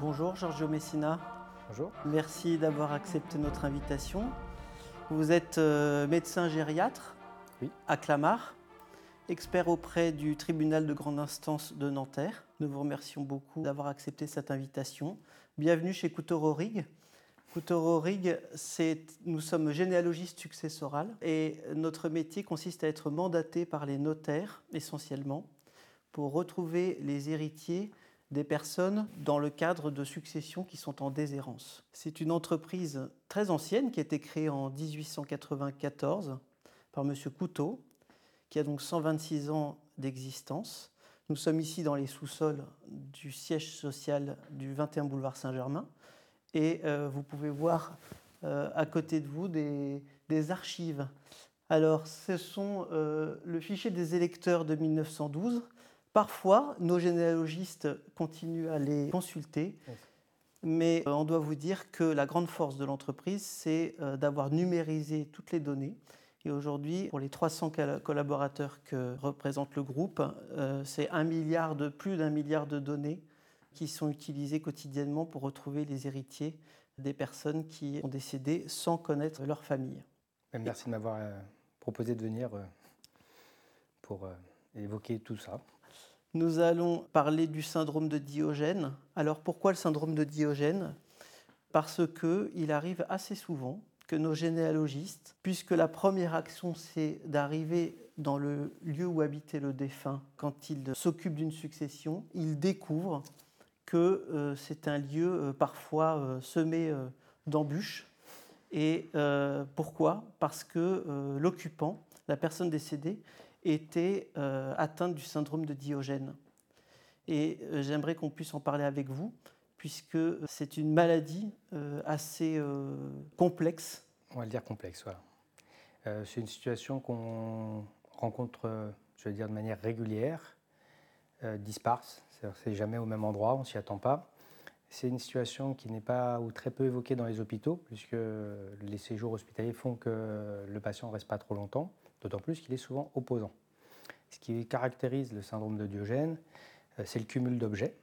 Bonjour Giorgio Messina. Bonjour. Merci d'avoir accepté notre invitation. Vous êtes euh, médecin gériatre Oui. à Clamart, expert auprès du tribunal de grande instance de Nanterre. Nous vous remercions beaucoup d'avoir accepté cette invitation. Bienvenue chez Coutoro Rig. Coutoro Rig, c'est nous sommes généalogistes successorales et notre métier consiste à être mandaté par les notaires essentiellement pour retrouver les héritiers des personnes dans le cadre de successions qui sont en déshérence. C'est une entreprise très ancienne qui a été créée en 1894 par M. Couteau, qui a donc 126 ans d'existence. Nous sommes ici dans les sous-sols du siège social du 21 boulevard Saint-Germain et euh, vous pouvez voir euh, à côté de vous des, archives. Alors, ce sont euh, le fichier des électeurs de 1912 Parfois, nos généalogistes continuent à les consulter, mais euh, on doit vous dire que la grande force de l'entreprise, c'est euh, d'avoir numérisé toutes les données. Et aujourd'hui, pour les 300 collaborateurs que représente le groupe, euh, c'est un milliard de plus d'un milliard de données qui sont utilisées quotidiennement pour retrouver les héritiers des personnes qui ont décédé sans connaître leur famille. Merci de m'avoir proposé de venir pour évoquer tout ça. Nous allons parler du syndrome de Diogène. Alors pourquoi le syndrome de Diogène? Parce qu'il arrive assez souvent que nos généalogistes, puisque la première action c'est d'arriver dans le lieu où habitait le défunt quand il s'occupe d'une succession, ils découvrent que euh, c'est un lieu euh, parfois euh, semé d'embûches. Et pourquoi? Parce que l'occupant, la personne décédée, était euh, atteinte du syndrome de Diogène. Et euh, j'aimerais qu'on puisse en parler avec vous, puisque c'est une maladie euh, assez euh, complexe. On va le dire complexe, voilà. Euh, c'est une situation qu'on rencontre, euh, je veux dire, de manière régulière, euh, disparse. C'est-à-dire c'est jamais au même endroit, on s'y attend pas. C'est une situation qui n'est pas ou très peu évoquée dans les hôpitaux, puisque les séjours hospitaliers font que le patient ne reste pas trop longtemps, d'autant plus qu'il est souvent opposant. Ce qui caractérise le syndrome de Diogène, euh, c'est le cumul d'objets.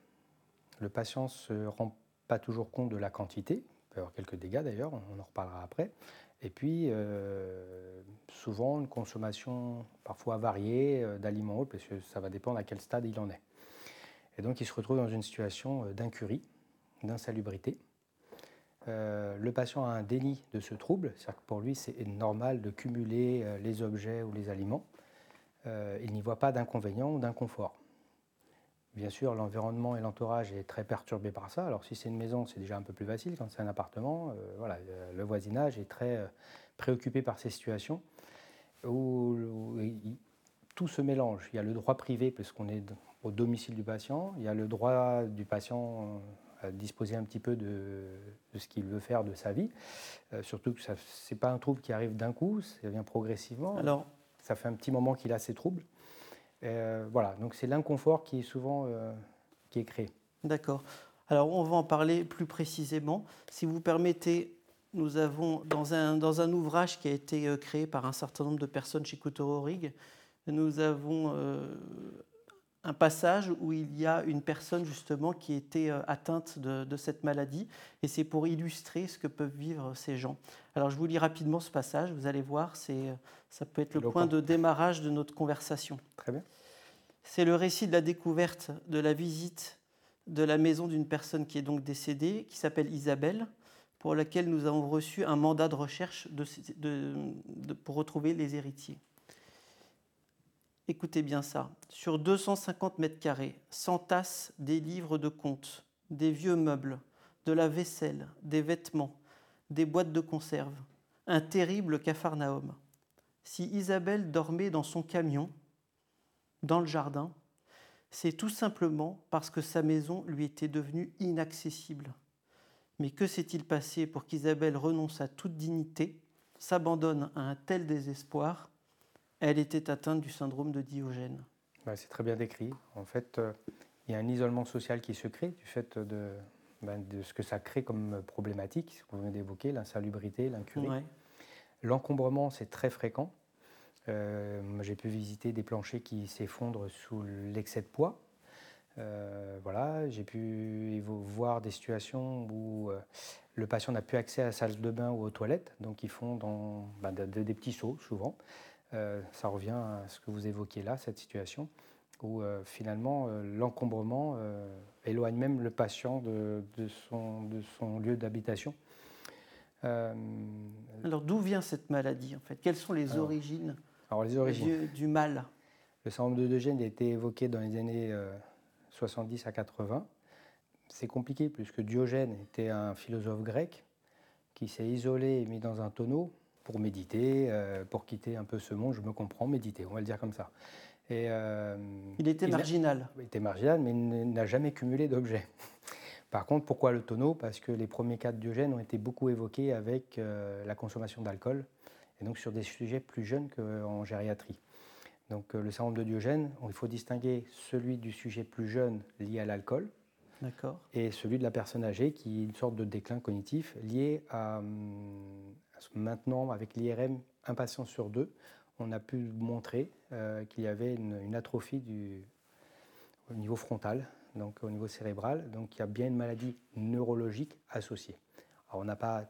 Le patient ne se rend pas toujours compte de la quantité, il peut y avoir quelques dégâts d'ailleurs, on en reparlera après. Et puis, euh, souvent, une consommation parfois variée euh, d'aliments hauts, parce que ça va dépendre à quel stade il en est. Et donc, il se retrouve dans une situation d'incurie, d'insalubrité. Euh, le patient a un déni de ce trouble, c'est-à-dire que pour lui, c'est normal de cumuler euh, les objets ou les aliments. Euh, il n'y voit pas d'inconvénient ou d'inconfort. Bien sûr, l'environnement et l'entourage est très perturbé par ça. Alors, si c'est une maison, c'est déjà un peu plus facile. Quand c'est un appartement, voilà, le voisinage est très préoccupé par ces situations où, tout se mélange. Il y a le droit privé, puisqu'on est d- au domicile du patient. Il y a le droit du patient disposer un petit peu de, de ce qu'il veut faire de sa vie. Euh, surtout que ce n'est pas un trouble qui arrive d'un coup, ça vient progressivement. Alors, Ça fait un petit moment qu'il a ces troubles. Euh, voilà, donc c'est l'inconfort qui est souvent euh, qui est créé. d'accord. Alors, on va en parler plus précisément. Si vous permettez, nous avons, dans un, dans un ouvrage qui a été créé par un certain nombre de personnes chez Coutoro Rig, nous avons un passage où il y a une personne justement qui était euh, atteinte de, de cette maladie et c'est pour illustrer ce que peuvent vivre ces gens. Alors je vous lis rapidement ce passage, vous allez voir, c'est, euh, ça peut être le point de démarrage de notre conversation. Très bien. C'est le récit de la découverte, de la visite de la maison d'une personne qui est donc décédée, qui s'appelle Isabelle, pour laquelle nous avons reçu un mandat de recherche de- de- de- pour retrouver les héritiers. Écoutez bien ça. Sur 250 mètres carrés, s'entassent des livres de comptes, des vieux meubles, de la vaisselle, des vêtements, des boîtes de conserve. Un terrible capharnaüm. Si Isabelle dormait dans son camion, dans le jardin, c'est tout simplement parce que sa maison lui était devenue inaccessible. Mais que s'est-il passé pour qu'Isabelle renonce à toute dignité, s'abandonne à un tel désespoir? Elle était atteinte du syndrome de Diogène. Ouais, c'est très bien décrit. En fait, euh, il y a un isolement social qui se crée du fait de, ben, de ce que ça crée comme problématique, ce qu'on vient d'évoquer, l'insalubrité, l'incurie. Ouais. L'encombrement, c'est très fréquent. Euh, J'ai pu visiter des planchers qui s'effondrent sous l'excès de poids. voilà, j'ai pu voir des situations où le patient n'a plus accès à la salle de bain ou aux toilettes, donc ils font dans, ben, des petits sauts souvent. Ça revient à ce que vous évoquiez là, cette situation où finalement l'encombrement éloigne même le patient de, son, de son, lieu d'habitation. Alors d'où vient cette maladie en fait? Quelles sont les origines, alors, les origines du, mal? Le syndrome de Diogène a été évoqué dans les années 70 à 80. C'est compliqué puisque Diogène était un philosophe grec qui s'est isolé et mis dans un tonneau pour méditer, pour quitter un peu ce monde, je me comprends, méditer, on va le dire comme ça. Et, euh, il était marginal. Il était marginal, mais il n'a jamais cumulé d'objets. Par contre, pourquoi le tonneau? Parce que les premiers cas de Diogène ont été beaucoup évoqués avec euh, la consommation d'alcool, et donc sur des sujets plus jeunes qu'en gériatrie. Donc euh, le syndrome de Diogène, il faut distinguer celui du sujet plus jeune lié à l'alcool, et celui de la personne âgée qui est une sorte de déclin cognitif lié à, maintenant avec l'IRM un patient sur deux on a pu montrer euh, qu'il y avait une, atrophie du, au niveau frontal, donc au niveau cérébral. Donc il y a bien une maladie neurologique associée. Alors on n'a pas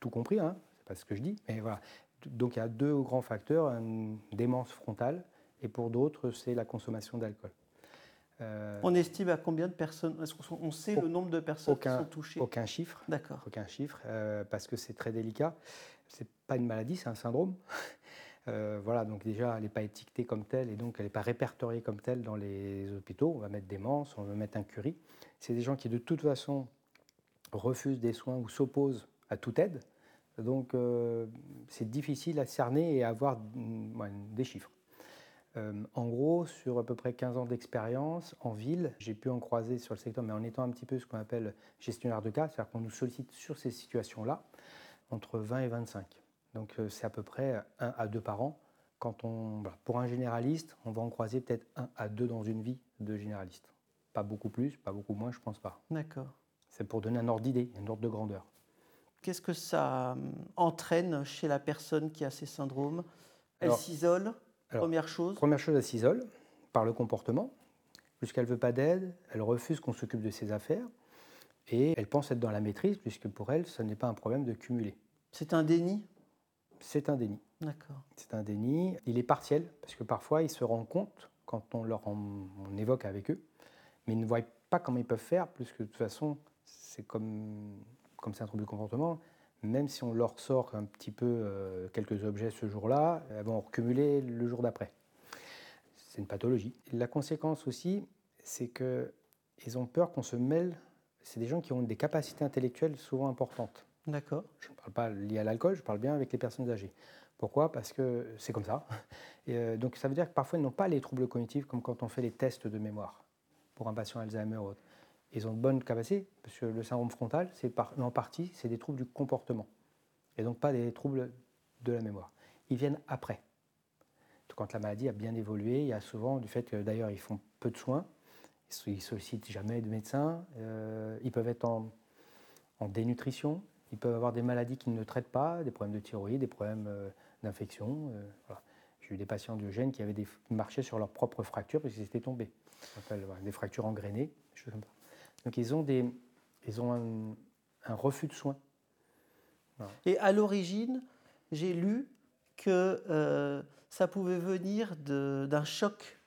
tout compris, hein, c'est pas ce que je dis, mais voilà. Donc il y a deux grands facteurs, une démence frontale et pour d'autres c'est la consommation d'alcool. Euh, on estime à combien de personnes? Est-ce qu'on sait le nombre de personnes qui sont touchées? Aucun chiffre. D'accord. Aucun chiffre, euh, parce que c'est très délicat. C'est pas une maladie, c'est un syndrome. Euh, voilà, donc déjà, elle n'est pas étiquetée comme telle et donc elle n'est pas répertoriée comme telle dans les hôpitaux. On va mettre des menses, on va mettre un curie. C'est des gens qui, de toute façon, refusent des soins ou s'opposent à toute aide. Donc, c'est difficile à cerner et à avoir mm, des chiffres. Euh, en gros, sur à peu près 15 ans d'expérience en ville, j'ai pu en croiser sur le secteur, mais en étant un petit peu ce qu'on appelle gestionnaire de cas, c'est-à-dire qu'on nous sollicite sur ces situations-là entre 20 et 25. Donc euh, c'est à peu près un à deux par an. Quand on, pour un généraliste, on va en croiser peut-être un à deux dans une vie de généraliste. Pas beaucoup plus, pas beaucoup moins, je pense pas. D'accord. C'est pour donner un ordre d'idée, un ordre de grandeur. Qu'est-ce que ça hum, entraîne chez la personne qui a ces syndromes? Elle s'isole, première chose Première chose, elle s'isole par le comportement. Puisqu'elle ne veut pas d'aide, elle refuse qu'on s'occupe de ses affaires et elle pense être dans la maîtrise, puisque pour elle, ce n'est pas un problème de cumuler. C'est un déni? C'est un déni. D'accord. C'est un déni. Il est partiel, parce que parfois ils se rendent compte quand on leur on évoque avec eux, mais ils ne voient pas comment ils peuvent faire, puisque de toute façon, c'est comme, comme c'est un trouble de comportement. Même si on leur sort un petit peu euh, quelques objets ce jour-là, elles vont cumuler le jour d'après. C'est une pathologie. La conséquence aussi, c'est qu'ils ont peur qu'on se mêle. C'est des gens qui ont des capacités intellectuelles souvent importantes. D'accord. Je ne parle pas lié à l'alcool, je parle bien avec les personnes âgées. Pourquoi? Parce que c'est comme ça. Et euh, donc ça veut dire que parfois ils n'ont pas les troubles cognitifs comme quand on fait les tests de mémoire pour un patient Alzheimer ou autre. Ils ont de bonnes capacités, parce que le syndrome frontal, c'est en partie, c'est des troubles du comportement, et donc pas des troubles de la mémoire. Ils viennent après. Quand la maladie a bien évolué, il y a souvent du fait que d'ailleurs ils font peu de soins, ils ne sollicitent jamais de médecins, euh, ils peuvent être en, dénutrition, ils peuvent avoir des maladies qu'ils ne traitent pas, des problèmes de thyroïde, des problèmes euh, d'infection. Euh, J'ai eu des patients d'Eugène qui avaient des, marché sur leurs propres fractures parce qu'ils étaient tombés. des fractures engrenées, des choses comme ça. Donc ils ont, des, ils ont un, refus de soins. Et à l'origine, j'ai lu que euh, ça pouvait venir d'un choc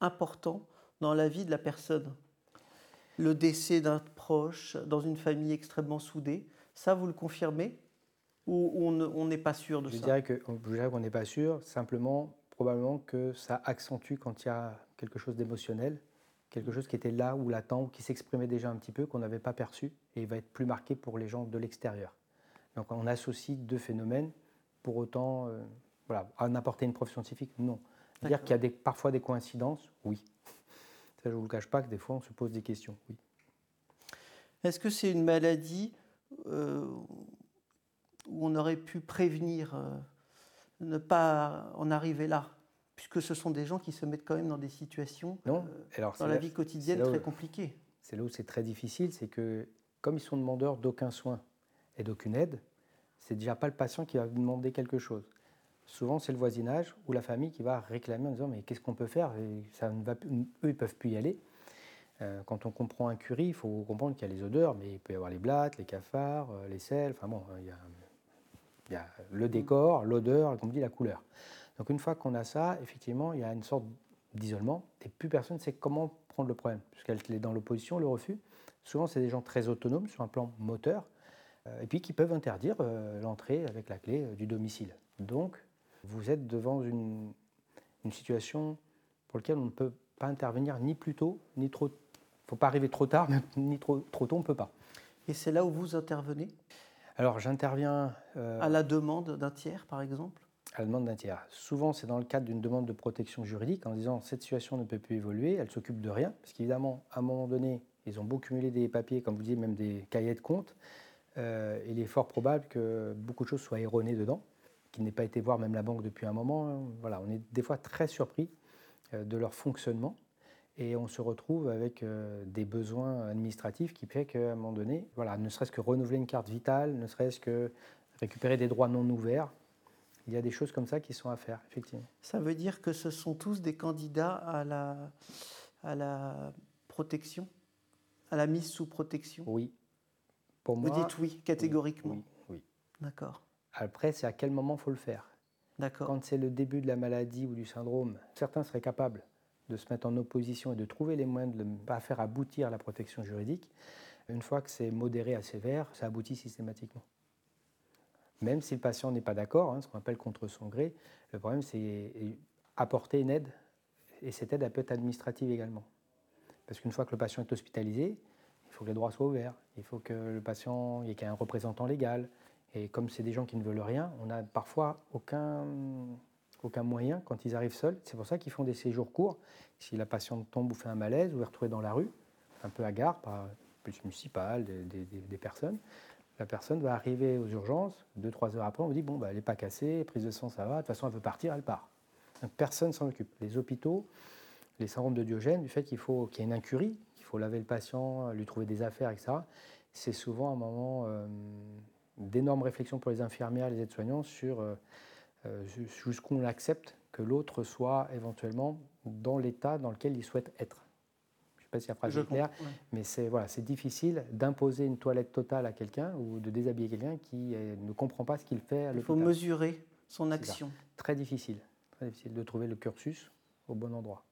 important dans la vie de la personne. Le décès d'un proche dans une famille extrêmement soudée. Ça, vous le confirmez Ou on n'est pas sûr de je ça? dirais que, Je dirais qu'on n'est pas sûr, simplement, probablement que ça accentue quand il y a quelque chose d'émotionnel, quelque chose qui était là ou latent, ou qui s'exprimait déjà un petit peu, qu'on n'avait pas perçu, et il va être plus marqué pour les gens de l'extérieur. Donc on associe deux phénomènes, pour autant, euh, voilà, à n'apporter une preuve scientifique, non. Dire qu'il y a des, parfois des coïncidences, oui. Ça, je ne vous le cache pas que des fois, on se pose des questions, oui. Est-ce que c'est une maladie euh, où on aurait pu prévenir, euh, ne pas en arriver là? Puisque ce sont des gens qui se mettent quand même dans des situations non. Euh, dans la vie quotidienne très compliquées. C'est là où c'est très difficile, c'est que comme ils sont demandeurs d'aucun soin et d'aucune aide, c'est déjà pas le patient qui va demander quelque chose. Souvent, c'est le voisinage ou la famille qui va réclamer en disant mais qu'est-ce qu'on peut faire? Et ça ne va, eux ils peuvent plus y aller. Euh, quand on comprend un curry, il faut comprendre qu'il y a les odeurs, mais il peut y avoir les blattes, les cafards, euh, les sels, enfin bon, il y a, il y a le décor, l'odeur, comme dit, la couleur. Donc une fois qu'on a ça, effectivement, il y a une sorte d'isolement, et plus personne ne sait comment prendre le problème, puisqu'elle est dans l'opposition, le refus. Souvent, c'est des gens très autonomes sur un plan moteur, euh, et puis qui peuvent interdire l'entrée avec la clé du domicile. Donc, vous êtes devant une, une situation pour laquelle on ne peut pas intervenir ni plus tôt, ni trop il ne faut pas arriver trop tard, ni trop, trop tôt, on ne peut pas. Et c'est là où vous intervenez? Alors j'interviens... Euh, à la demande d'un tiers, par exemple? À la demande d'un tiers. Souvent, c'est dans le cadre d'une demande de protection juridique, en disant cette situation ne peut plus évoluer, elle s'occupe de rien, parce qu'évidemment, à un moment donné, ils ont beau cumuler des papiers, comme vous dites, même des cahiers de compte, euh, il est fort probable que beaucoup de choses soient erronées dedans, qu'ils n'aient pas été voir même la banque depuis un moment. Voilà, on est des fois très surpris euh, de leur fonctionnement. Et on se retrouve avec euh, des besoins administratifs qui fait qu'à un moment donné, voilà, ne serait-ce que renouveler une carte vitale, ne serait-ce que récupérer des droits non ouverts, il y a des choses comme ça qui sont à faire, effectivement. Ça veut dire que ce sont tous des candidats à la, à la protection, à la mise sous protection? Oui. Pour moi, Vous dites oui, catégoriquement Oui, oui. D'accord. Après, c'est à quel moment il faut le faire? D'accord. Quand c'est le début de la maladie ou du syndrome, certains seraient capables de se mettre en opposition et de trouver les moyens de ne pas faire aboutir la protection juridique, une fois que c'est modéré à sévère, ça aboutit systématiquement. Même si le patient n'est pas d'accord, hein, ce qu'on appelle contre son gré, le problème c'est apporter une aide, et cette aide peut être administrative également. Parce qu'une fois que le patient est hospitalisé, il faut que les droits soient ouverts, il faut que le patient, y ait un représentant légal, et comme c'est des gens qui ne veulent rien, on n'a parfois aucun aucun moyen quand ils arrivent seuls. C'est pour ça qu'ils font des séjours courts. Si la patiente tombe ou fait un malaise ou est retrouvée dans la rue, un peu à gare par police municipale, des, personnes, la personne va arriver aux urgences. Deux, trois heures après, on vous dit bon, bah, elle n'est pas cassée, prise de sang, ça va. De toute façon, elle veut partir, elle part. Donc, personne s'en occupe. Les hôpitaux, les syndromes de Diogène, du fait qu'il faut qu'il y ait une incurie, qu'il faut laver le patient, lui trouver des affaires, etc. C'est souvent un moment euh, d'énorme réflexion pour les infirmières, les aides-soignants sur euh, euh, jusqu'où on accepte que l'autre soit éventuellement dans l'état dans lequel il souhaite être. Je ne sais pas si la phrase est claire, mais c'est voilà, difficile d'imposer une toilette totale à quelqu'un ou de déshabiller quelqu'un qui euh, ne comprend pas ce qu'il fait à Il faut mesurer son action. Très difficile, très difficile de trouver le cursus au bon endroit.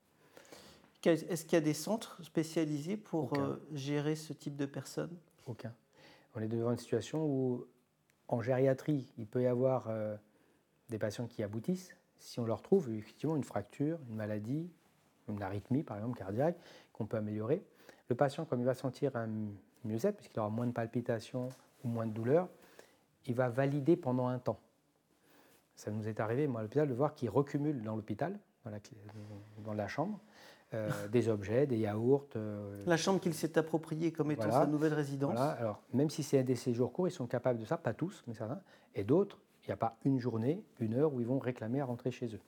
Est-ce qu'il y a des centres spécialisés pour euh, gérer ce type de personnes? Aucun. On est devant une situation où, en gériatrie, il peut y avoir des patients qui aboutissent, si on leur trouve effectivement une fracture, une maladie, une arythmie par exemple cardiaque, qu'on peut améliorer. Le patient, comme il va sentir un mieux-être, puisqu'il aura moins de palpitations ou moins de douleurs, il va valider pendant un temps. Ça nous est arrivé, moi, à l'hôpital, de voir qu'il recumule dans l'hôpital, dans la, dans la chambre, euh, des objets, des yaourts. Euh, la chambre qu'il s'est appropriée comme étant sa nouvelle résidence. Voilà. Alors, même si c'est des séjours courts, ils sont capables de ça, pas tous, mais certains. Et d'autres, il n'y a pas une journée, une heure où ils vont réclamer à rentrer chez eux.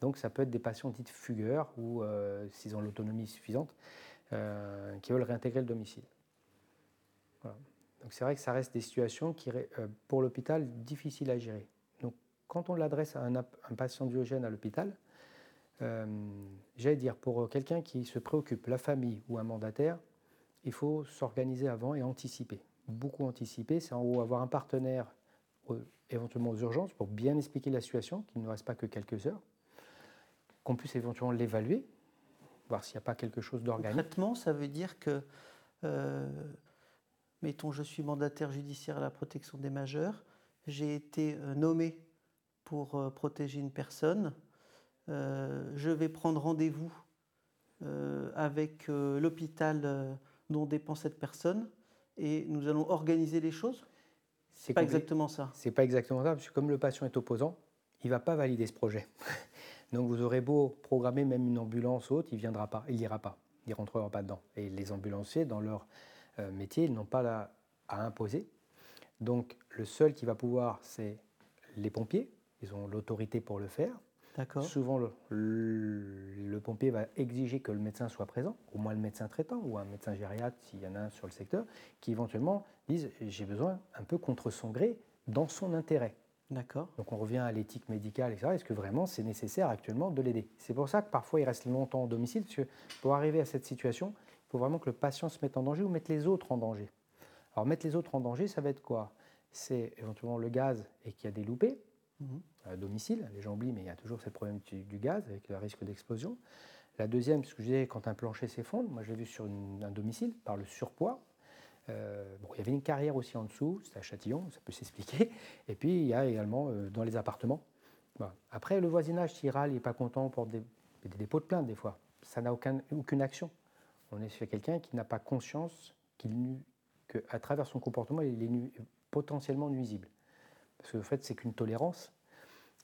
Donc ça peut être des patients dits fugueurs ou, euh, s'ils ont l'autonomie suffisante, euh, qui veulent réintégrer le domicile. Donc c'est vrai que ça reste des situations qui, euh, pour l'hôpital, difficiles à gérer. Donc quand on l'adresse à un, patient diogène à l'hôpital, j'allais dire, pour quelqu'un qui se préoccupe, la famille ou un mandataire, il faut s'organiser avant et anticiper. Beaucoup anticiper, c'est en haut avoir un partenaire éventuellement aux urgences pour bien expliquer la situation, qu'il ne reste pas que quelques heures, qu'on puisse éventuellement l'évaluer, voir s'il n'y a pas quelque chose d'organique. Traitement, ça veut dire que, euh, mettons, je suis mandataire judiciaire à la protection des majeurs, j'ai été euh, nommé pour euh, protéger une personne, je vais prendre rendez-vous avec l'hôpital dont dépend cette personne et nous allons organiser les choses? C'est pas exactement ça. C'est pas exactement ça, parce que comme le patient est opposant, il ne va pas valider ce projet. Donc vous aurez beau programmer même une ambulance haute, il ne viendra pas, il n'ira pas, il ne rentrera pas dedans. Et les ambulanciers, dans leur euh, métier, ils n'ont pas là à imposer. Donc le seul qui va pouvoir, c'est les pompiers, ils ont l'autorité pour le faire. Souvent, le, pompier va exiger que le médecin soit présent, au moins le médecin traitant ou un médecin gériatre, s'il y en a un sur le secteur, qui éventuellement disent j'ai besoin un peu contre son gré, dans son intérêt. D'accord. Donc on revient à l'éthique médicale, etc. Est-ce que vraiment c'est nécessaire actuellement de l'aider? C'est pour ça que parfois il reste longtemps au domicile, parce que pour arriver à cette situation, faut vraiment que le patient se mette en danger ou mette les autres en danger. Alors mettre les autres en danger, ça va être quoi? C'est éventuellement le gaz et qu'il y a des loupés mhm. à domicile. Les gens oublient, mais il y a toujours ce problème du, gaz avec le risque d'explosion. La deuxième, ce que je disais, quand un plancher s'effondre, moi je l'ai vu sur un domicile par le surpoids. Euh, il y avait une carrière aussi en dessous, c'était à Châtillon, ça peut s'expliquer. Et puis il y a également euh, dans les appartements. Après, le voisinage, s'il râle, il n'est pas content pour des, des dépôts de plainte des fois. Ça n'a aucune action. On est sur quelqu'un qui n'a pas conscience qu'à travers son comportement, il est potentiellement nuisible. Parce que le fait, c'est qu'une tolérance.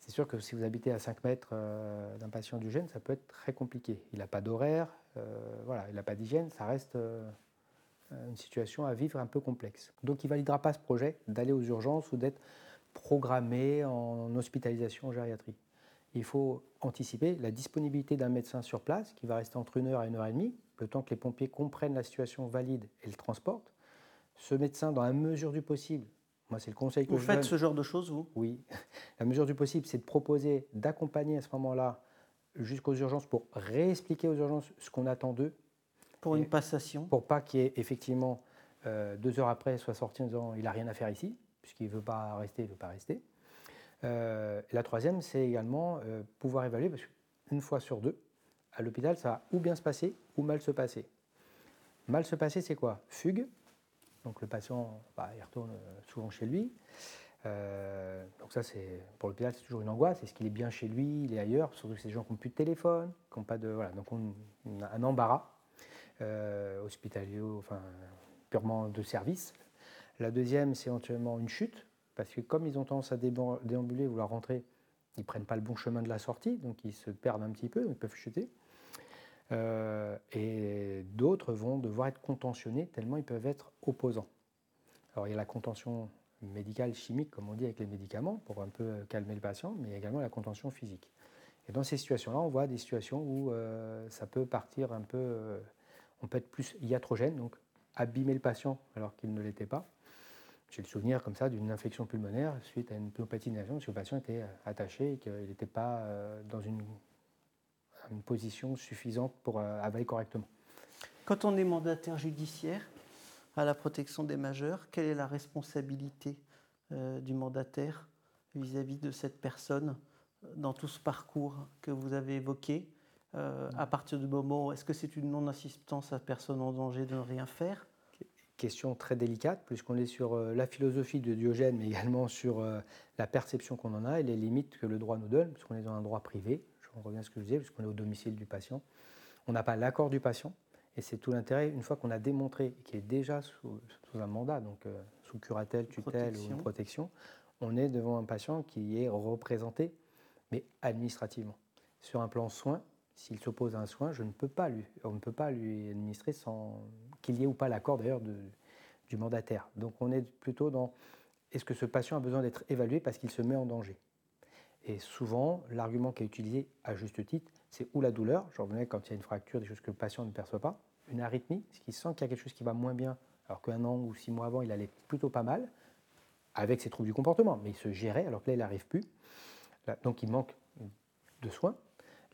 C'est sûr que si vous habitez à 5 mètres euh, d'un patient du gène, ça peut être très compliqué. Il n'a pas d'horaire, voilà, il n'a pas d'hygiène, ça reste une situation à vivre un peu complexe. Donc il ne validera pas ce projet d'aller aux urgences ou d'être programmé en hospitalisation en gériatrie. Il faut anticiper la disponibilité d'un médecin sur place qui va rester entre une heure et une heure et demie, le temps que les pompiers comprennent la situation valide et le transportent. Ce médecin, dans la mesure du possible, moi c'est le conseil que vous je faites ce genre de choses, vous? Oui. La mesure du possible, c'est de proposer d'accompagner à ce moment-là jusqu'aux urgences pour réexpliquer aux urgences ce qu'on attend d'eux pour une passation Pour pas qu'il y ait effectivement euh, deux heures après soit sorti en disant il n'a rien à faire ici, puisqu'il ne veut pas rester, il ne veut pas rester. Euh, la troisième, c'est également euh, pouvoir évaluer, parce qu'une fois sur deux, à l'hôpital, ça va ou bien se passer ou mal se passer. Mal se passer, c'est quoi? Fugue. Donc le patient, bah, il retourne souvent chez lui. donc ça, c'est pour l'hôpital, c'est toujours une angoisse. Est-ce qu'il est bien chez lui? Il est ailleurs? Surtout que c'est des gens qui n'ont plus de téléphone, qui n'ont pas de voilà. Donc on a un embarras euh, hospitalier, enfin purement de service. La deuxième, c'est éventuellement une chute, parce que comme ils ont tendance à déambuler, vouloir rentrer, ils ne prennent pas le bon chemin de la sortie, donc ils se perdent un petit peu, ils peuvent chuter. Euh, et d'autres vont devoir être contentionnés tellement ils peuvent être opposants. Alors il y a la contention médicale, chimique, comme on dit avec les médicaments, pour un peu calmer le patient, mais il y a également la contention physique. Et dans ces situations-là, on voit des situations où euh, ça peut partir un peu on peut être plus iatrogène, donc abîmer le patient alors qu'il ne l'était pas. J'ai le souvenir comme ça d'une infection pulmonaire suite à une pneumopathie d'inhalation, parce que le patient était euh, attaché et qu'il n'était pas euh, dans une, position suffisante pour euh, avaler correctement. Quand on est mandataire judiciaire à la protection des majeurs, quelle est la responsabilité du mandataire vis-à-vis -vis de cette personne dans tout ce parcours que vous avez évoqué? Euh, à partir du moment où est-ce que c'est une non-assistance à personne en danger de ne rien faire? Question très délicate, puisqu'on est sur euh, la philosophie de Diogène, mais également sur euh, la perception qu'on en a et les limites que le droit nous donne, puisqu'on est dans un droit privé. Je reviens à ce que je disais, puisqu'on est au domicile du patient. On n'a pas l'accord du patient, et c'est tout l'intérêt, une fois qu'on a démontré qu'il est déjà sous, un mandat, donc sous curatelle, tutelle ou protection, on est devant un patient qui est représenté, mais administrativement. Sur un plan soin, s'il s'oppose à un soin, je ne peux pas lui, on ne peut pas lui administrer sans qu'il y ait ou pas l'accord d'ailleurs du mandataire. Donc on est plutôt dans est-ce que ce patient a besoin d'être évalué parce qu'il se met en danger? Et souvent, l'argument qui est utilisé à juste titre, c'est ou la douleur, j'en revenais quand il y a une fracture, des choses que le patient ne perçoit pas, une arythmie, ce qui sent qu'il y a quelque chose qui va moins bien, alors qu'un an ou six mois avant, il allait plutôt pas mal, avec ses troubles du comportement, mais il se gérait, alors que là, il n'arrive plus. Donc il manque de soins.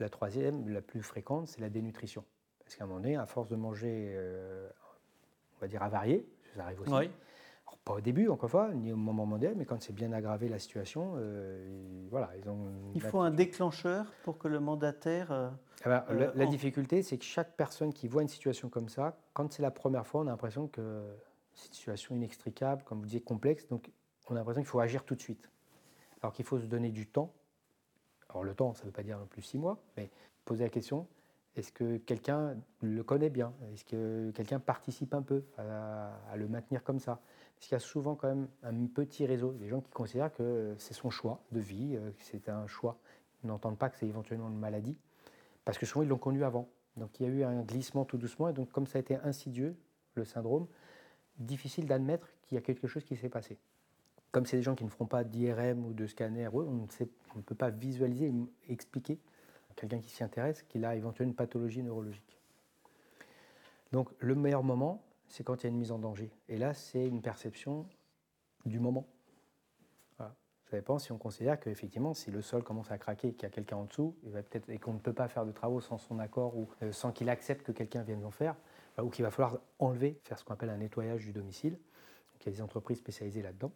La troisième, la plus fréquente, c'est la dénutrition. Parce qu'à un moment donné, à force de manger, euh, on va dire avarié, ça arrive aussi. pas au début, encore une fois, ni au moment mondial, mais quand c'est bien aggravé la situation, euh, voilà, ils ont. Il faut un déclencheur pour que le mandataire. Euh, ah bah, la, difficulté, c'est que chaque personne qui voit une situation comme ça, quand c'est la première fois, on a l'impression que c'est une situation inextricable, comme vous disiez, complexe, donc on a l'impression qu'il faut agir tout de suite. Alors qu'il faut se donner du temps alors le temps, ça ne veut pas dire plus six mois, mais poser la question, est-ce que quelqu'un le connaît bien? Est-ce que quelqu'un participe un peu à, le maintenir comme ça? Parce qu'il y a souvent quand même un petit réseau, des gens qui considèrent que c'est son choix de vie, euh, que c'est un choix. Ils n'entendent pas que c'est éventuellement une maladie, parce que souvent ils l'ont connu avant. Donc il y a eu un glissement tout doucement, et donc comme ça a été insidieux, le syndrome, difficile d'admettre qu'il y a quelque chose qui s'est passé comme c'est des gens qui ne feront pas d'IRM ou de scanner, on ne, peut pas visualiser et expliquer à quelqu'un qui s'y intéresse qu'il a éventuellement une pathologie neurologique. Donc le meilleur moment, c'est quand il y a une mise en danger. Et là, c'est une perception du moment. Ça dépend si on considère qu'effectivement, si le sol commence à craquer qu'il y a quelqu'un en dessous, et qu'on ne peut pas faire de travaux sans son accord ou euh, sans qu'il accepte que quelqu'un vienne en faire, ou qu'il va falloir enlever, faire ce qu'on appelle un nettoyage du domicile. Donc, il y a des entreprises spécialisées là-dedans.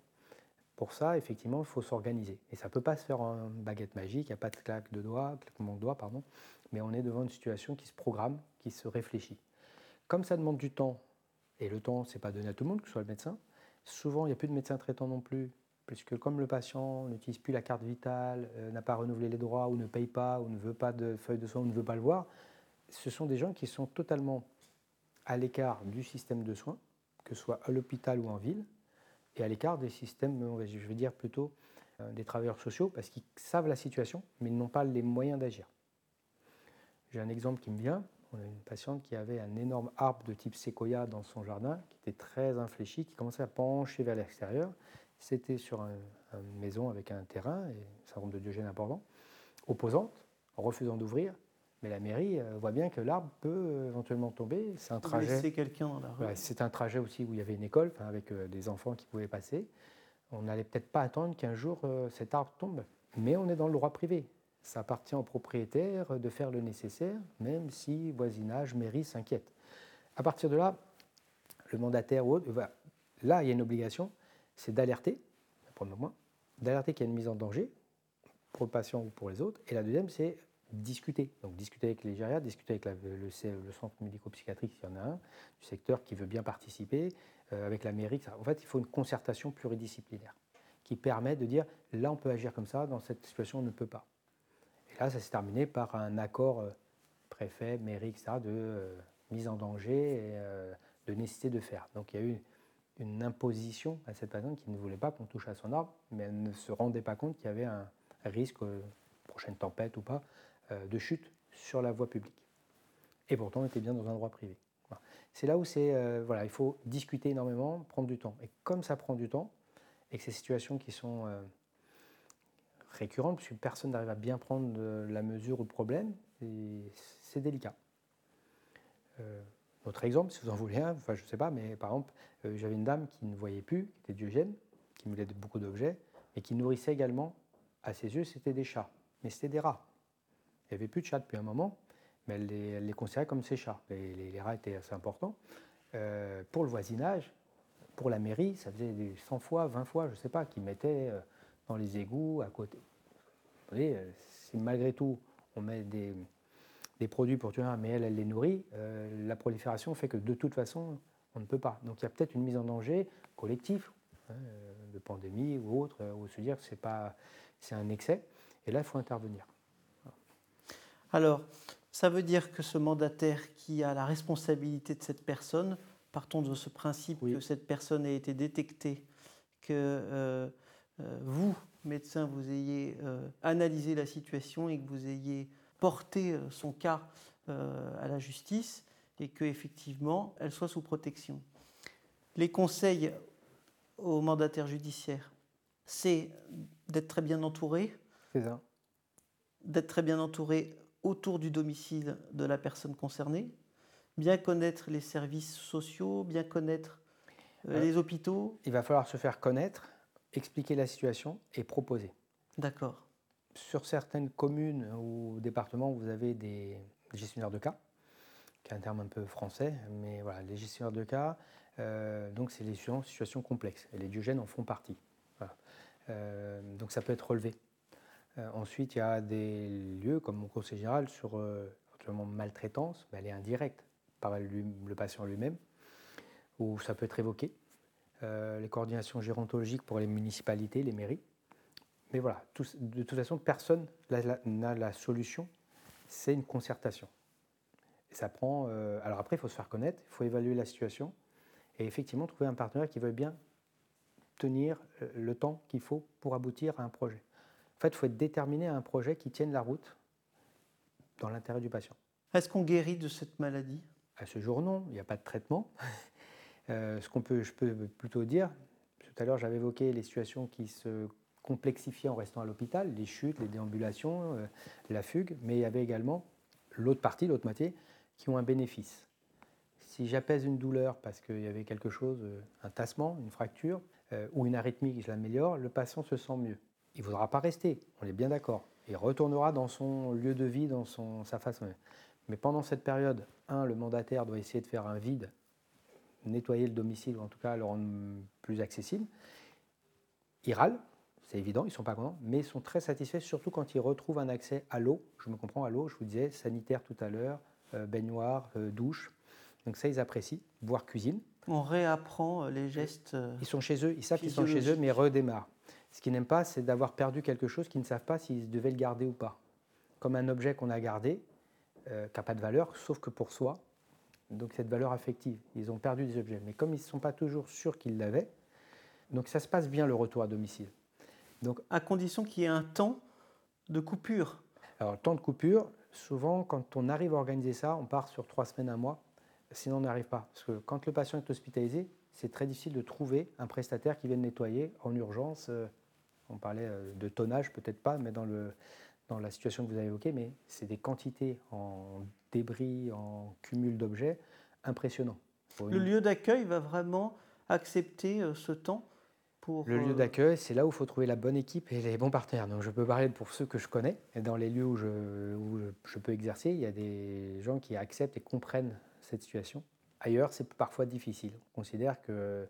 Pour ça, effectivement, il faut s'organiser. Et ça ne peut pas se faire en baguette magique, il n'y a pas de claque de doigts, claquement de doigts, pardon. Mais on est devant une situation qui se programme, qui se réfléchit. Comme ça demande du temps, et le temps, ce n'est pas donné à tout le monde, que ce soit le médecin, souvent, il n'y a plus de médecin traitant non plus, puisque comme le patient n'utilise plus la carte vitale, euh, n'a pas renouvelé les droits, ou ne paye pas, ou ne veut pas de feuille de soins, ou ne veut pas le voir, ce sont des gens qui sont totalement à l'écart du système de soins, que ce soit à l'hôpital ou en ville, et à l'écart des systèmes, je vais dire plutôt euh, des travailleurs sociaux, parce qu'ils savent la situation, mais ils n'ont pas les moyens d'agir. J'ai un exemple qui me vient. On a une patiente qui avait un énorme arbre de type séquoia dans son jardin, qui était très infléchi, qui commençait à pencher vers l'extérieur. C'était sur une maison avec un terrain, et un syndrome de Diogène important, opposante, refusant d'ouvrir. Mais la mairie euh, voit bien que l'arbre peut euh, éventuellement tomber. C'est un trajet. quelqu'un dans la rue. c'est un trajet aussi où il y avait une école, avec euh, des enfants qui pouvaient passer. On n'allait peut-être pas attendre qu'un jour cet arbre tombe. Mais on est dans le droit privé. Ça appartient au propriétaire de faire le nécessaire, même si voisinage, mairie s'inquiète. À partir de là, le mandataire ou autre, là, il y a une obligation, c'est d'alerter, pour le moment, d'alerter qu'il y a une mise en danger pour le patient ou pour les autres. Et la deuxième, c'est discuter. Donc discuter avec les gériatres, discuter avec le, centre médico-psychiatrique, s'il y en a un, du secteur qui veut bien participer, euh, avec la mairie. En fait, il faut une concertation pluridisciplinaire qui permet de dire, là, on peut agir comme ça, dans cette situation, on ne peut pas là, ça s'est terminé par un accord euh, préfet, mairie, etc., de euh, mise en danger et de nécessité de faire. Donc il y a eu une imposition à cette personne qui ne voulait pas qu'on touche à son arbre, mais elle ne se rendait pas compte qu'il y avait un risque, prochaine tempête ou pas, de chute sur la voie publique. Et pourtant, on était bien dans un droit privé. C'est là où c'est, voilà, il faut discuter énormément, prendre du temps. Et comme ça prend du temps, et que ces situations qui sont récurrente, puisque personne n'arrive à bien prendre la mesure ou le problème, c'est délicat. Euh, autre exemple, si vous en voulez un, je ne sais pas, mais par exemple, euh, j'avais une dame qui ne voyait plus, qui était diogène, qui moulait beaucoup d'objets, et qui nourrissait également, à ses yeux, c'était des chats, mais c'était des rats. Il n'y avait plus de chats depuis un moment, mais elle les, considérait comme ses chats. Les, rats étaient assez importants. Euh, pour le voisinage, pour la mairie, ça faisait des 100 fois, 20 fois, je ne sais pas, qu'ils mettaient dans les égouts, à côté. Vous voyez, euh, si malgré tout on met des, produits pour tuer un, mais elle, elle les nourrit, euh, la prolifération fait que de toute façon, on ne peut pas. Donc il y a peut-être une mise en danger collective, hein, euh, de pandémie ou autre, où se dire que c'est pas, c'est un excès, et là il faut intervenir. Alors, ça veut dire que ce mandataire qui a la responsabilité de cette personne, partons de ce principe que cette personne ait été détectée, que euh, vous, médecin, vous ayez euh, analysé la situation et que vous ayez porté euh, son cas à la justice et qu'effectivement, elle soit sous protection. Les conseils aux mandataires judiciaires, c'est d'être très bien entouré. C'est ça. D'être très bien entouré autour du domicile de la personne concernée, bien connaître les services sociaux, bien connaître les hôpitaux. Il va falloir se faire connaître expliquer la situation et proposer. D'accord. Sur certaines communes ou départements, vous avez des gestionnaires de cas, qui est un terme un peu français, mais voilà, les gestionnaires de cas, euh, donc c'est les situations complexes, et les diogènes en font partie. Euh, donc ça peut être relevé. Euh, ensuite, il y a des lieux, comme mon conseil général, sur éventuellement maltraitance, mais elle est indirecte par le patient lui-même, où ça peut être évoqué. Euh, les coordinations gérontologiques pour les municipalités, les mairies. Mais voilà, de toute façon, personne n'a la, solution, c'est une concertation. Ça prend. Euh, alors après, il faut se faire connaître, il faut évaluer la situation et effectivement trouver un partenaire qui veut bien tenir euh, le temps qu'il faut pour aboutir à un projet. En fait, il faut être déterminé à un projet qui tienne la route dans l'intérêt du patient. Est-ce qu'on guérit de cette maladie? À ce jour, non. Il n'y a pas de traitement. Euh, ce qu'on peut, je peux plutôt dire, tout à l'heure j'avais évoqué les situations qui se complexifiaient en restant à l'hôpital, les chutes, les déambulations, euh, la fugue, mais il y avait également l'autre partie, l'autre moitié, qui ont un bénéfice. Si j'apaise une douleur parce qu'il y avait quelque chose, euh, un tassement, une fracture, ou une arythmie je l'améliore, le patient se sent mieux. Il ne voudra pas rester, on est bien d'accord. Il retournera dans son lieu de vie, dans son, sa façon. Mais pendant cette période, un, le mandataire doit essayer de faire un vide, nettoyer le domicile, ou en tout cas le rendre plus accessible. Ils râlent, c'est évident, ils ne sont pas contents, mais ils sont très satisfaits, surtout quand ils retrouvent un accès à l'eau. Je me comprends, à l'eau, je vous disais, sanitaire tout à l'heure, euh, baignoire, euh, douche. Donc ça, ils apprécient, voire cuisine. On réapprend euh, les gestes. Ils sont chez eux, ils savent qu'ils sont chez eux, mais redémarrent. Ce qu'ils n'aiment pas, c'est d'avoir perdu quelque chose qu'ils ne savent pas s'ils devaient le garder ou pas. Comme un objet qu'on a gardé, qui n'a pas de valeur, sauf que pour soi. Donc cette valeur affective. Ils ont perdu des objets. Mais comme ils ne sont pas toujours sûrs qu'ils l'avaient, donc ça se passe bien le retour à domicile. Donc à condition qu'il y ait un temps de coupure. Alors temps de coupure, souvent quand on arrive à organiser ça, on part sur trois semaines, un mois. Sinon on n'arrive pas. Parce que quand le patient est hospitalisé, c'est très difficile de trouver un prestataire qui vienne nettoyer en urgence. Euh, on parlait euh, de tonnage, peut-être pas, mais dans, le, dans la situation que vous avez évoquée, mais c'est des quantités en débris, en cumul d'objets impressionnants. Le lieu d'accueil va vraiment accepter euh, ce temps le lieu d'accueil, c'est là où il faut trouver la bonne équipe et les bons partenaires. Donc je peux parler pour ceux que je connais. Et dans les lieux où je, je, peux exercer, il y a des gens qui acceptent et comprennent cette situation. Ailleurs, c'est parfois difficile. On considère que...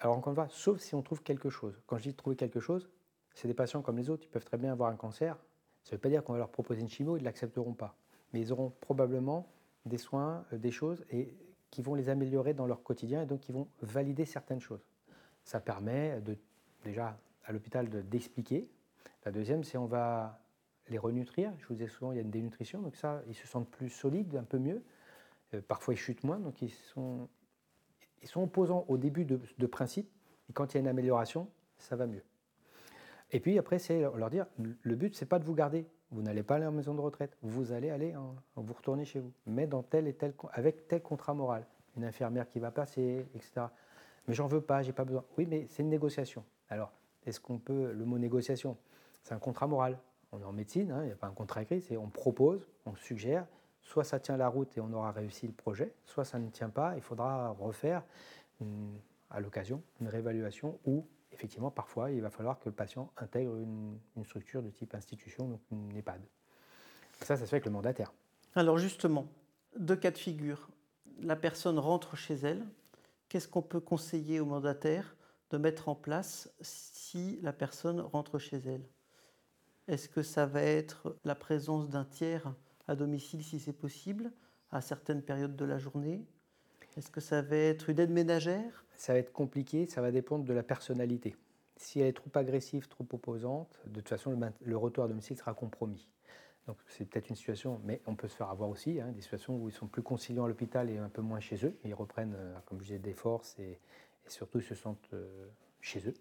Alors encore une fois, sauf si on trouve quelque chose. Quand je dis trouver quelque chose, c'est des patients comme les autres. Ils peuvent très bien avoir un cancer. Ça ne veut pas dire qu'on va leur proposer une chimio, ils ne l'accepteront pas. Mais ils auront probablement des soins, euh, des choses et qui vont les améliorer dans leur quotidien et donc qui vont valider certaines choses. Ça permet de, déjà à l'hôpital d'expliquer. La deuxième, c'est on va les renutrir. Je vous disais souvent, il y a une dénutrition, donc ça, ils se sentent plus solides, un peu mieux. Euh, parfois, ils chutent moins, donc ils sont, ils sont opposants au début de, principe, et quand il y a une amélioration, ça va mieux. Et puis après, c'est leur dire, le but, c'est pas de vous garder. Vous n'allez pas aller en maison de retraite. Vous allez aller, vous retourner chez vous, mais dans tel et tel, avec tel contrat moral. Une infirmière qui va passer, etc. Mais j'en veux pas, j'ai pas besoin. Oui, mais c'est une négociation. Alors, est-ce qu'on peut. Le mot négociation, c'est un contrat moral. On est en médecine, hein, il n'y a pas un contrat écrit, c'est on propose, on suggère. Soit ça tient la route et on aura réussi le projet, soit ça ne tient pas, il faudra refaire à l'occasion une réévaluation ou effectivement parfois il va falloir que le patient intègre une, une structure de type institution, donc une EHPAD. Ça, ça se fait avec le mandataire. Alors justement, deux cas de figure. La personne rentre chez elle, qu'est-ce qu'on peut conseiller au mandataire de mettre en place si la personne rentre chez elle? Est-ce que ça va être la présence d'un tiers à domicile si c'est possible, à certaines périodes de la journée Est-ce que ça va être une aide ménagère? Ça va être compliqué, ça va dépendre de la personnalité. Si elle est trop agressive, trop opposante, de toute façon, le retour à domicile sera compromis. Donc c'est peut-être une situation, mais on peut se faire avoir aussi, hein, des situations où ils sont plus conciliants à l'hôpital et un peu moins chez eux. ils reprennent, euh, comme je disais, des forces et, surtout ils se sentent euh, chez eux.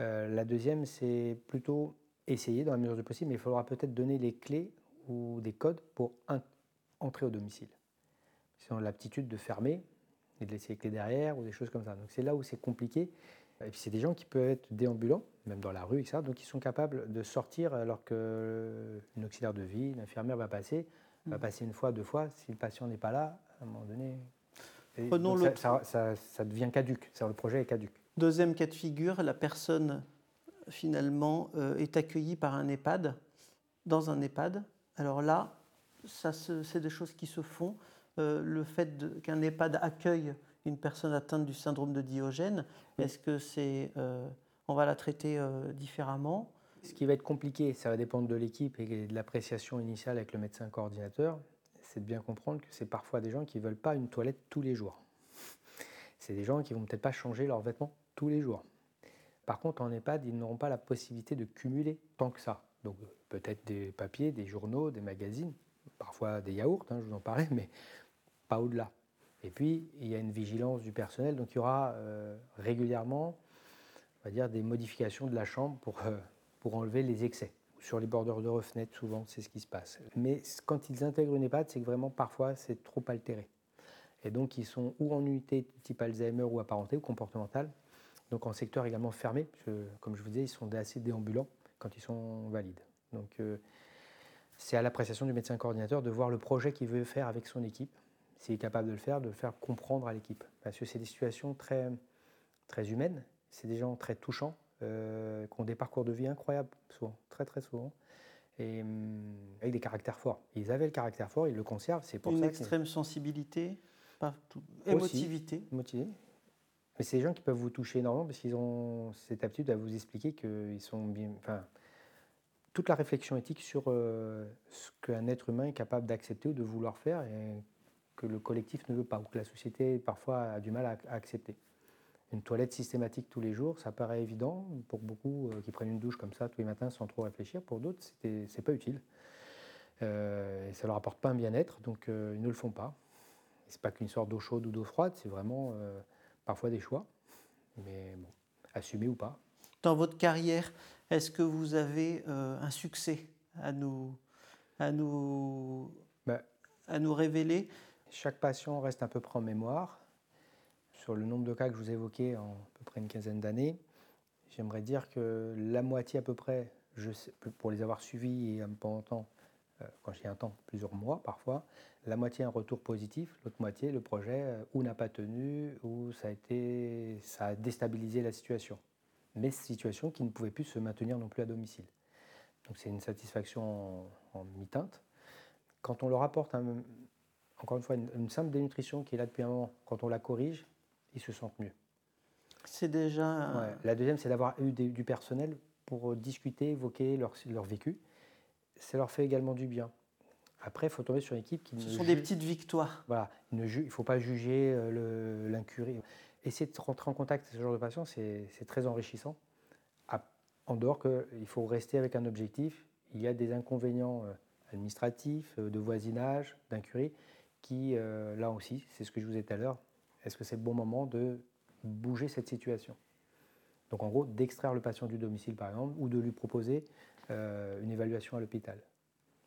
Euh, la deuxième, c'est plutôt essayer dans la mesure du possible, mais il faudra peut-être donner les clés ou des codes pour entrer au domicile. Si on a l'aptitude de fermer et de laisser les clés derrière ou des choses comme ça. Donc c'est là où c'est compliqué. Et puis c'est des gens qui peuvent être déambulants, même dans la rue, etc. Donc ils sont capables de sortir alors qu'une auxiliaire de vie, l'infirmière va passer, va mm. passer une fois, deux fois. Si le patient n'est pas là, à un moment donné, ça, ça, ça, devient caduque. Le projet est caduque. Deuxième cas de figure, la personne finalement euh, est accueillie par un EHPAD, dans un EHPAD. Alors là, c'est des choses qui se font. Euh, le fait qu'un EHPAD accueille une personne atteinte du syndrome de Diogène, est-ce que c'est, euh, on va la traiter euh, différemment? Ce qui va être compliqué, ça va dépendre de l'équipe et de l'appréciation initiale avec le médecin coordinateur, c'est de bien comprendre que c'est parfois des gens qui ne veulent pas une toilette tous les jours. C'est des gens qui vont peut-être pas changer leurs vêtements tous les jours. Par contre, en EHPAD, ils n'auront pas la possibilité de cumuler tant que ça. Donc peut-être des papiers, des journaux, des magazines, parfois des yaourts, hein, je vous en parlais, mais pas au-delà. Et puis, il y a une vigilance du personnel, donc il y aura euh, régulièrement on va dire, des modifications de la chambre pour, euh, pour enlever les excès. Sur les bordures de fenêtres, souvent, c'est ce qui se passe. Mais quand ils intègrent une EHPAD, c'est que vraiment, parfois, c'est trop altéré. Et donc, ils sont ou en unité type Alzheimer ou apparenté ou comportemental, donc en secteur également fermé, parce que, comme je vous disais, ils sont assez déambulants quand ils sont valides. Donc, euh, c'est à l'appréciation du médecin coordinateur de voir le projet qu'il veut faire avec son équipe s'il est capable de le faire, de le faire comprendre à l'équipe. Parce que c'est des situations très, très humaines, c'est des gens très touchants, euh, qui ont des parcours de vie incroyables, souvent, très très souvent. Et hum, avec des caractères forts. Ils avaient le caractère fort, ils le conservent. C'est pour Une ça extrême sensibilité, partout. émotivité. Motivé. Mais c'est des gens qui peuvent vous toucher énormément parce qu'ils ont cette habitude à vous expliquer qu'ils sont bien. Enfin, toute la réflexion éthique sur euh, ce qu'un être humain est capable d'accepter ou de vouloir faire et que le collectif ne veut pas, ou que la société parfois a du mal à, accepter. Une toilette systématique tous les jours, ça paraît évident pour beaucoup euh, qui prennent une douche comme ça tous les matins sans trop réfléchir. Pour d'autres, c'est pas utile. Euh, et ça leur apporte pas un bien-être, donc euh, ils ne le font pas. C'est pas qu'une sorte d'eau chaude ou d'eau froide, c'est vraiment parfois des choix, mais bon, assumés ou pas. Dans votre carrière, est-ce que vous avez un succès à nous, à nous, bah, à nous révéler? chaque patient reste à peu près en mémoire. Sur le nombre de cas que je vous ai évoqués en à peu près une quinzaine d'années, j'aimerais dire que la moitié à peu près, je sais, pour les avoir suivis et pendant temps, euh, quand j'ai un temps, plusieurs mois parfois, la moitié un retour positif, l'autre moitié le projet euh, ou n'a pas tenu ou ça a, été, ça a déstabilisé la situation. Mais situation qui ne pouvait plus se maintenir non plus à domicile. Donc c'est une satisfaction en, en mi-teinte. Quand on leur apporte un, encore une fois, une, simple dénutrition qui est là depuis un moment, quand on la corrige, ils se sentent mieux. C'est déjà. La deuxième, c'est d'avoir eu du personnel pour discuter, évoquer leur, leur, vécu. Ça leur fait également du bien. Après, il faut tomber sur une équipe qui. Ce sont des petites victoires. Voilà. Il ne faut pas juger euh, l'incurie. Essayer de rentrer en contact avec ce genre de patient, c'est très enrichissant. En dehors qu'il faut rester avec un objectif. Il y a des inconvénients euh, administratifs, euh, de voisinage, d'incurie qui, euh, là aussi, c'est ce que je vous ai dit tout à l'heure, est-ce que c'est le bon moment de bouger cette situation? Donc en gros, d'extraire le patient du domicile, par exemple, ou de lui proposer euh, une évaluation à l'hôpital.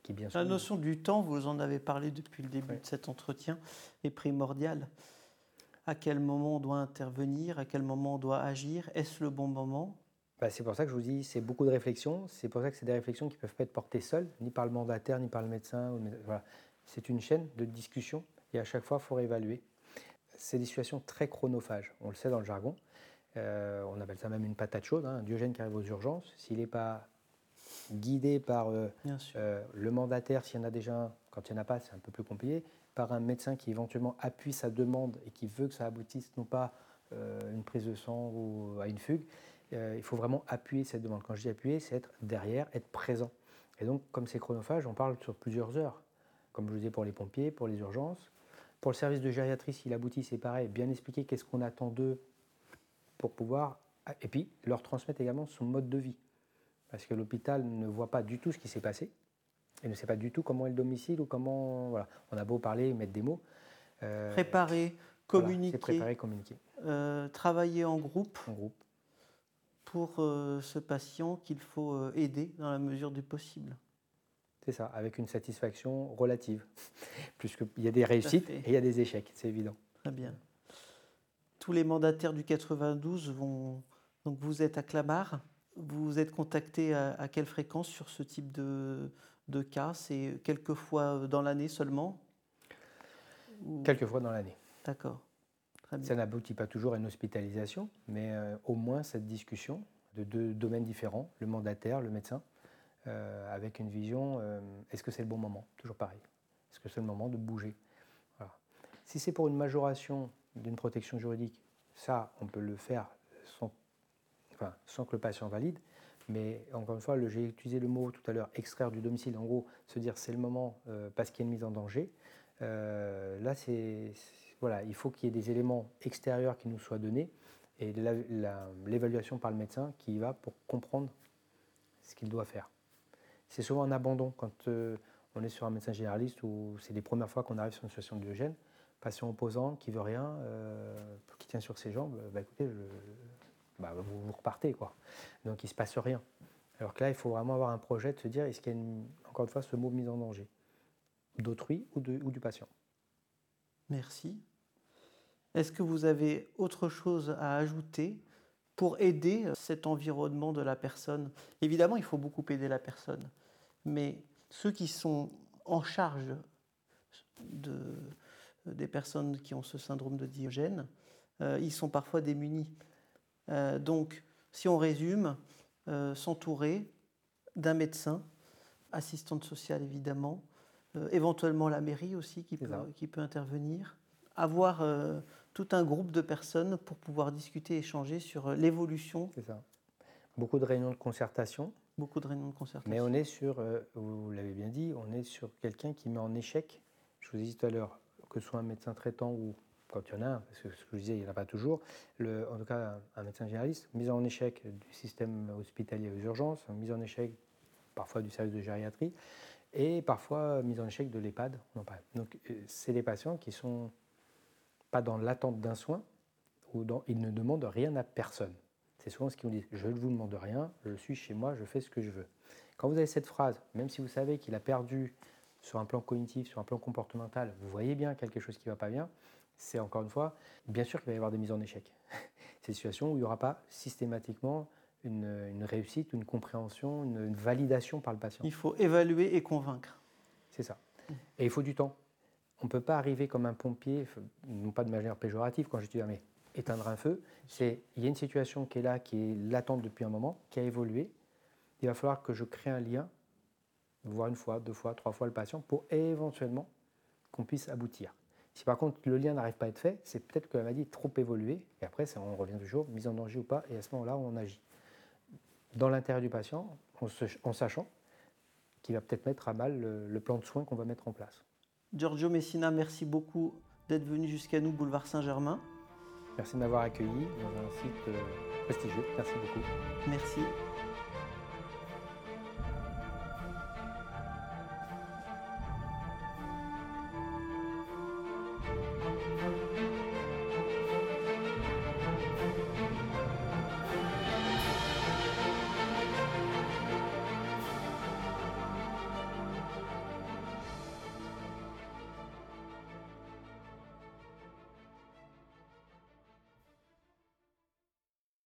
Qui bien La notion du temps, vous en avez parlé depuis le début de cet entretien, est primordiale. À quel moment on doit intervenir À quel moment on doit agir Est-ce le bon moment? Bah, c'est pour ça que je vous dis, c'est beaucoup de réflexions. C'est pour ça que c'est des réflexions qui ne peuvent pas être portées seules, ni par le mandataire, ni par le médecin. Voilà. C'est une chaîne de discussion et à chaque fois, il faut réévaluer. C'est des situations très chronophages, on le sait dans le jargon. Euh, on appelle ça même une patate chaude, hein, un diogène qui arrive aux urgences. S'il n'est pas guidé par euh, euh, le mandataire, s'il y en a déjà un, quand il n'y en a pas, c'est un peu plus compliqué, par un médecin qui éventuellement appuie sa demande et qui veut que ça aboutisse non pas à une prise de sang ou à une fugue, il faut vraiment appuyer cette demande. Quand je dis appuyer, c'est être derrière, être présent. Et donc, comme c'est chronophage, on parle sur plusieurs heures comme je vous disais pour les pompiers, pour les urgences. Pour le service de gériatrie, s'il aboutit, c'est pareil, bien expliquer qu'est-ce qu'on attend d'eux pour pouvoir, et puis leur transmettre également son mode de vie. Parce que l'hôpital ne voit pas du tout ce qui s'est passé, et ne sait pas du tout comment est le domicile ou comment. Voilà. On a beau parler, mettre des mots. Euh, préparer, communiquer. préparer, communiquer. Euh, travailler en groupe. En groupe. Pour euh, ce patient qu'il faut aider dans la mesure du possible. C'est ça, avec une satisfaction relative. Puisqu'il y a des réussites et il y a des échecs, c'est évident. Très bien. Tous les mandataires du 92 vont. Donc vous êtes à Clamart. Vous êtes contacté à, quelle fréquence sur ce type de, de cas? C'est quelques fois dans l'année seulement? Quelques fois dans l'année. D'accord. Ça n'aboutit pas toujours à une hospitalisation, mais euh, au moins cette discussion de deux domaines différents, le mandataire, le médecin, euh, avec une vision, euh, est-ce que c'est le bon moment? Toujours pareil. Est-ce que c'est le moment de bouger? Si c'est pour une majoration d'une protection juridique, ça, on peut le faire sans que le patient valide. Mais encore une fois, j'ai utilisé le mot tout à l'heure, extraire du domicile, en gros, se dire c'est le moment euh, parce qu'il y a une mise en danger. là, c'est voilà, il faut qu'il y ait des éléments extérieurs qui nous soient donnés et l'évaluation par le médecin qui va pour comprendre ce qu'il doit faire c'est souvent un abandon quand euh, on est sur un médecin généraliste ou c'est les premières fois qu'on arrive sur une situation de diogène. Patient opposant qui veut rien, euh, qui tient sur ses jambes, bah, écoutez, bah, vous, repartez. Quoi. Donc il ne se passe rien. Alors que là, il faut vraiment avoir un projet de se dire est-ce qu'il y a encore une fois ce mot mise en danger? D'autrui ou, du patient. Merci. Est-ce que vous avez autre chose à ajouter pour aider cet environnement de la personne? Évidemment, il faut beaucoup aider la personne mais ceux qui sont en charge de, des personnes qui ont ce syndrome de Diogène, euh, ils sont parfois démunis. Euh, donc, si on résume, euh, s'entourer d'un médecin assistante sociale évidemment, euh, éventuellement la mairie aussi qui peut, qui peut, intervenir. Avoir tout un groupe de personnes pour pouvoir discuter, échanger sur l'évolution. C'est ça. Beaucoup de réunions de concertation. Beaucoup de réunions de concertation. Mais on est sur, vous l'avez bien dit, on est sur quelqu'un qui met en échec, je vous ai dit tout à l'heure, que ce soit un médecin traitant ou quand il y en a parce que ce que je disais, il n'y en a pas toujours, en tout cas un médecin généraliste, mise en échec du système hospitalier aux urgences, mise en échec parfois du service de gériatrie, et parfois mise en échec de l'EHPAD. Donc euh, c'est les patients qui sont pas dans l'attente d'un soin, ou dans, ils ne demandent rien à personne. C'est souvent ce qu'ils nous disent, je ne vous demande rien, je suis chez moi, je fais ce que je veux. Quand vous avez cette phrase, même si vous savez qu'il a perdu sur un plan cognitif, sur un plan comportemental, vous voyez bien quelque chose qui ne va pas bien, c'est encore une fois, bien sûr qu'il va y avoir des mises en échec. Ces situations où il n'y aura pas systématiquement une, réussite, une compréhension, une, validation par le patient. Il faut évaluer et convaincre. C'est ça. Et il faut du temps. On ne peut pas arriver comme un pompier, non pas de manière péjorative quand je dis mais éteindre un feu, c'est il y a une situation qui est là, qui est latente depuis un moment, qui a évolué. Il va falloir que je crée un lien, voir une fois, deux fois, trois fois le patient, pour éventuellement qu'on puisse aboutir. Si par contre le lien n'arrive pas à être fait, c'est peut-être que la maladie est trop évoluée, et après on revient toujours, mise en danger ou pas, et à ce moment-là on agit. Dans l'intérêt du patient, en, sachant qu'il va peut-être mettre à mal le, plan de soins qu'on va mettre en place. Giorgio Messina, merci beaucoup d'être venu jusqu'à nous, boulevard Saint-Germain. Merci de m'avoir accueilli dans un site euh, prestigieux. Merci beaucoup. Merci.